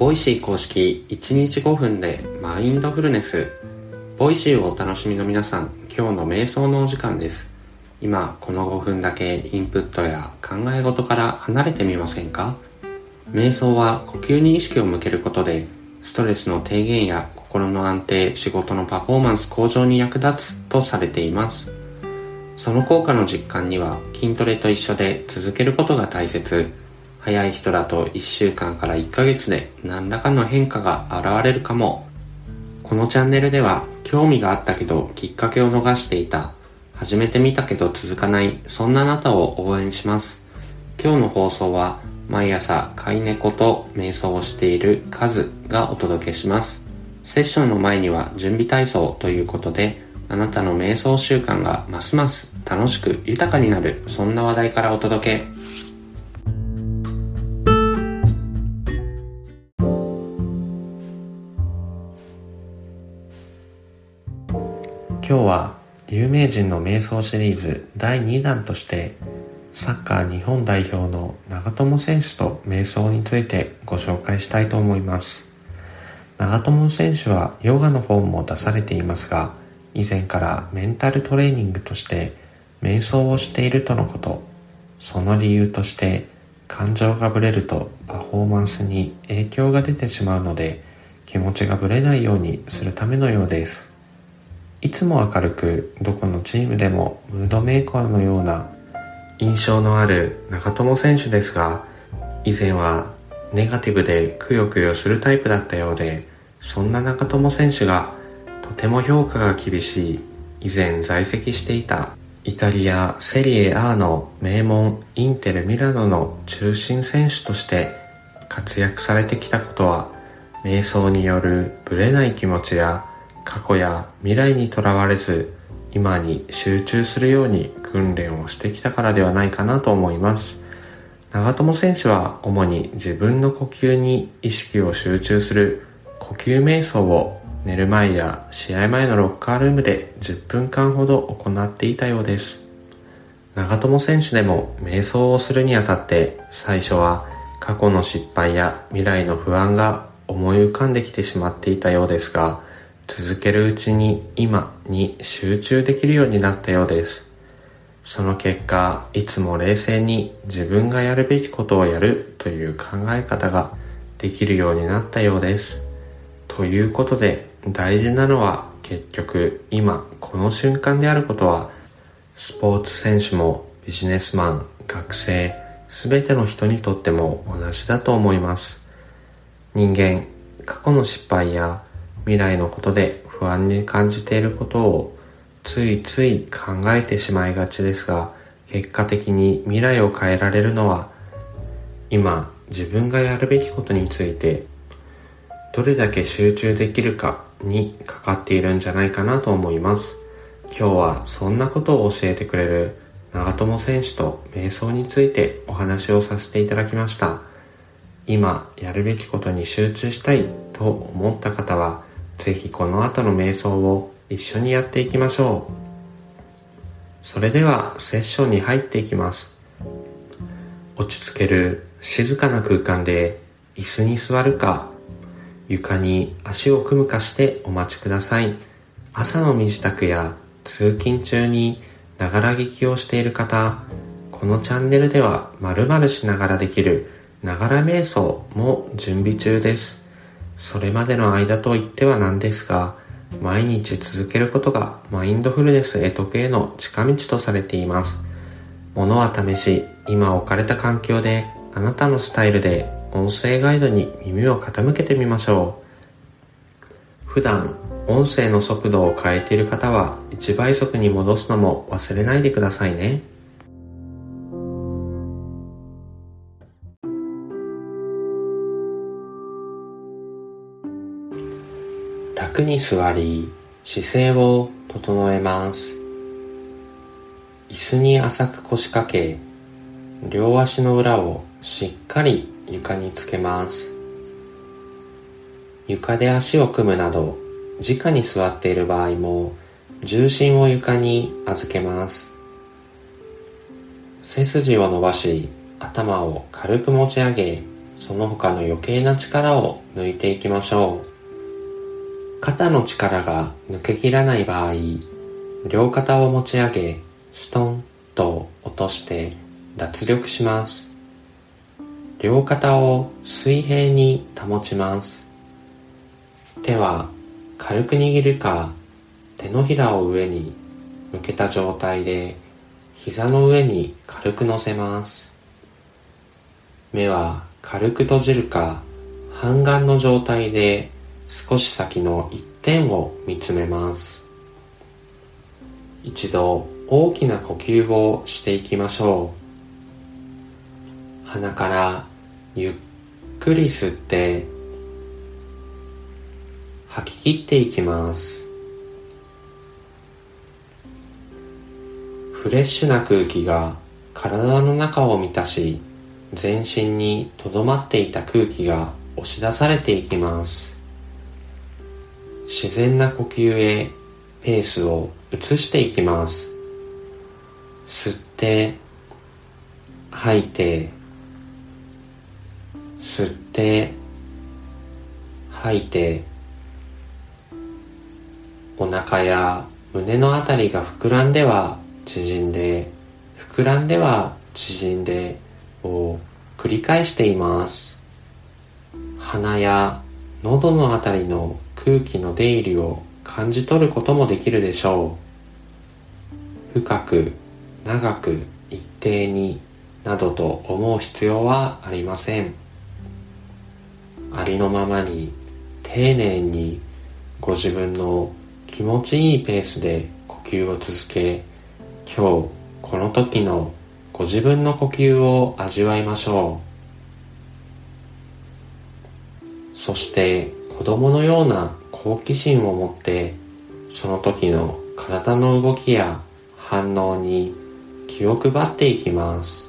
Voicy 公式1日5分でマインドフルネス。 Voicy をお楽しみの皆さん今日の瞑想のお時間です。今この5分だけインプットや考え事から離れてみませんか？瞑想は呼吸に意識を向けることでストレスの低減や心の安定仕事のパフォーマンス向上に役立つとされています。その効果の実感には筋トレと一緒で続けることが大切。早い人だと1週間から1ヶ月で何らかの変化が現れるかも。このチャンネルでは興味があったけどきっかけを逃していた。始めてみたけど続かない。そんなあなたを応援します。今日の放送は毎朝飼い猫と瞑想をしているカズがお届けします。セッションの前には準備体操ということであなたの瞑想習慣がますます楽しく豊かになる。そんな話題からお届け。今日は有名人の瞑想シリーズ第2弾としてサッカー日本代表の長友選手と瞑想についてご紹介したいと思います。長友選手はヨガの本も出されていますが以前からメンタルトレーニングとして瞑想をしているとのことその理由として感情がぶれるとパフォーマンスに影響が出てしまうので気持ちがぶれないようにするためのようです。いつも明るくどこのチームでもムードメーカーのような印象のある長友選手ですが以前はネガティブでくよくよするタイプだったようでそんな長友選手がとても評価が厳しい以前在籍していたイタリアセリエ A の名門インテルミラノの中心選手として活躍されてきたことは瞑想によるブレない気持ちや過去や未来にとらわれず今に集中するように訓練をしてきたからではないかなと思います。長友選手は主に自分の呼吸に意識を集中する呼吸瞑想を寝る前や試合前のロッカールームで10分間ほど行っていたようです。長友選手でも瞑想をするにあたって最初は過去の失敗や未来の不安が思い浮かんできてしまっていたようですが続けるうちに今に集中できるようになったようです。その結果、いつも冷静に自分がやるべきことをやるという考え方ができるようになったようです。ということで大事なのは結局今この瞬間であることはスポーツ選手もビジネスマン、学生、すべての人にとっても同じだと思います。人間、過去の失敗や未来のことで不安に感じていることをついつい考えてしまいがちですが結果的に未来を変えられるのは今自分がやるべきことについてどれだけ集中できるかにかかっているんじゃないかなと思います。今日はそんなことを教えてくれる長友選手と瞑想についてお話をさせていただきました。今やるべきことに集中したいと思った方はぜひこの後の瞑想を一緒にやっていきましょう。それではセッションに入っていきます。落ち着ける静かな空間で椅子に座るか床に足を組むかしてお待ちください。朝の身支度や通勤中にながら聞きをしている方、このチャンネルでは〇〇しながらできるながら瞑想も準備中です。それまでの間と言ってはなんですが、毎日続けることがマインドフルネス得得への近道とされています。ものは試し、今置かれた環境であなたのスタイルで音声ガイドに耳を傾けてみましょう。普段、音声の速度を変えている方は1倍速に戻すのも忘れないでくださいね。楽に座り姿勢を整えます。椅子に浅く腰掛け両足の裏をしっかり床につけます。床で足を組むなど直に座っている場合も重心を床に預けます。背筋を伸ばし頭を軽く持ち上げその他の余計な力を抜いていきましょう。肩の力が抜けきらない場合両肩を持ち上げストンと落として脱力します。両肩を水平に保ちます。手は軽く握るか手のひらを上に向けた状態で膝の上に軽く乗せます。目は軽く閉じるか半眼の状態で少し先の一点を見つめます。一度大きな呼吸をしていきましょう。鼻からゆっくり吸って吐き切っていきます。フレッシュな空気が体の中を満たし全身にとどまっていた空気が押し出されていきます。自然な呼吸へペースを移していきます。吸って吐いて吸って吐いてお腹や胸のあたりが膨らんでは縮んで膨らんでは縮んでを繰り返しています。鼻や喉のあたりの空気の出入りを感じ取ることもできるでしょう。深く長く一定になどと思う必要はありません。ありのままに丁寧にご自分の気持ちいいペースで呼吸を続け今日この時のご自分の呼吸を味わいましょう。そして子供のような好奇心を持ってその時の体の動きや反応に気を配っていきます。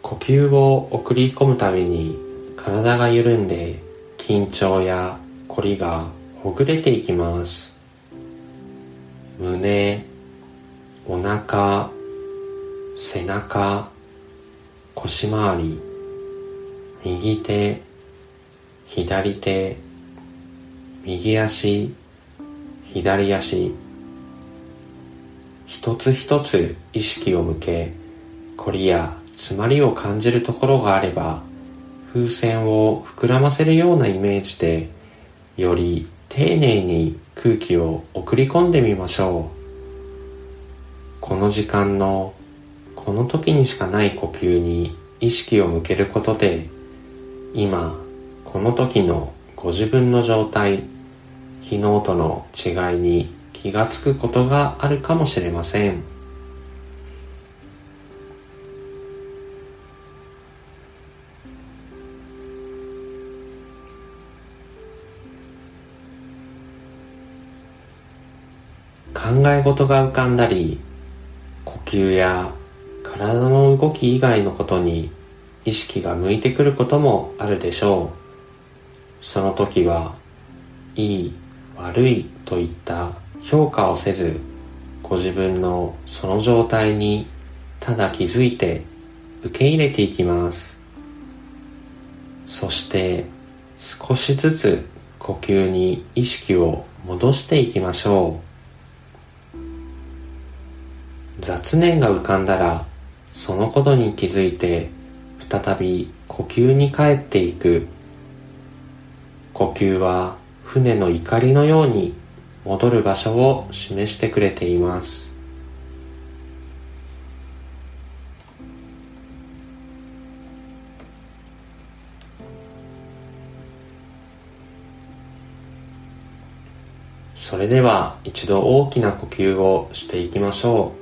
呼吸を送り込むたびに体が緩んで緊張や凝りがほぐれていきます。胸お腹背中腰回り右手左手右足左足。一つ一つ意識を向け凝りや詰まりを感じるところがあれば風船を膨らませるようなイメージでより丁寧に空気を送り込んでみましょうこの時間のこの時にしかない呼吸に意識を向けることで今この時のご自分の状態昨日との違いに気がつくことがあるかもしれません。考え事が浮かんだり呼吸や体の動き以外のことに意識が向いてくることもあるでしょう。その時はいい悪いといった評価をせずご自分のその状態にただ気づいて受け入れていきます。そして少しずつ呼吸に意識を戻していきましょう。雑念が浮かんだらそのことに気づいて再び呼吸に帰っていく。呼吸は船の怒りのように戻る場所を示してくれています。それでは一度大きな呼吸をしていきましょう。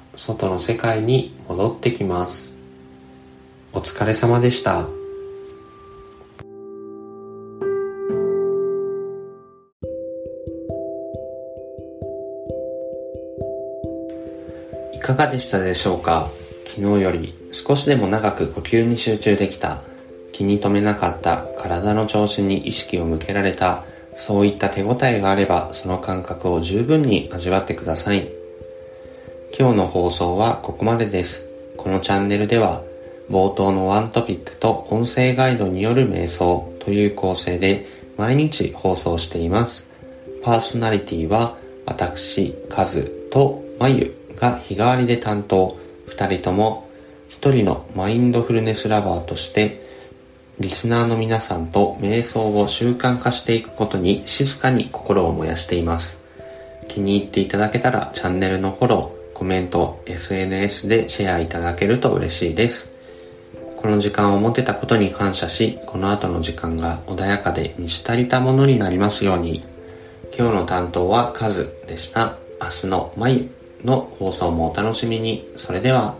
外の世界に戻ってきます。お疲れ様でした。いかがでしたでしょうか？昨日より少しでも長く呼吸に集中できた気に留めなかった体の調子に意識を向けられたそういった手応えがあればその感覚を十分に味わってください。今日の放送はここまでです。このチャンネルでは冒頭のワントピックと音声ガイドによる瞑想という構成で毎日放送しています。パーソナリティは私、カズとまゆが日替わりで担当。2人とも1人のマインドフルネスラバーとしてリスナーの皆さんと瞑想を習慣化していくことに静かに心を燃やしています。気に入っていただけたらチャンネルのフォロー、メント、SNS でシェアいただけると嬉しいです。この時間を持てたことに感謝し、この後の時間が穏やかで満ち足りたものになりますように。今日の担当はカズでした。明日のまゆの放送もお楽しみに。それでは。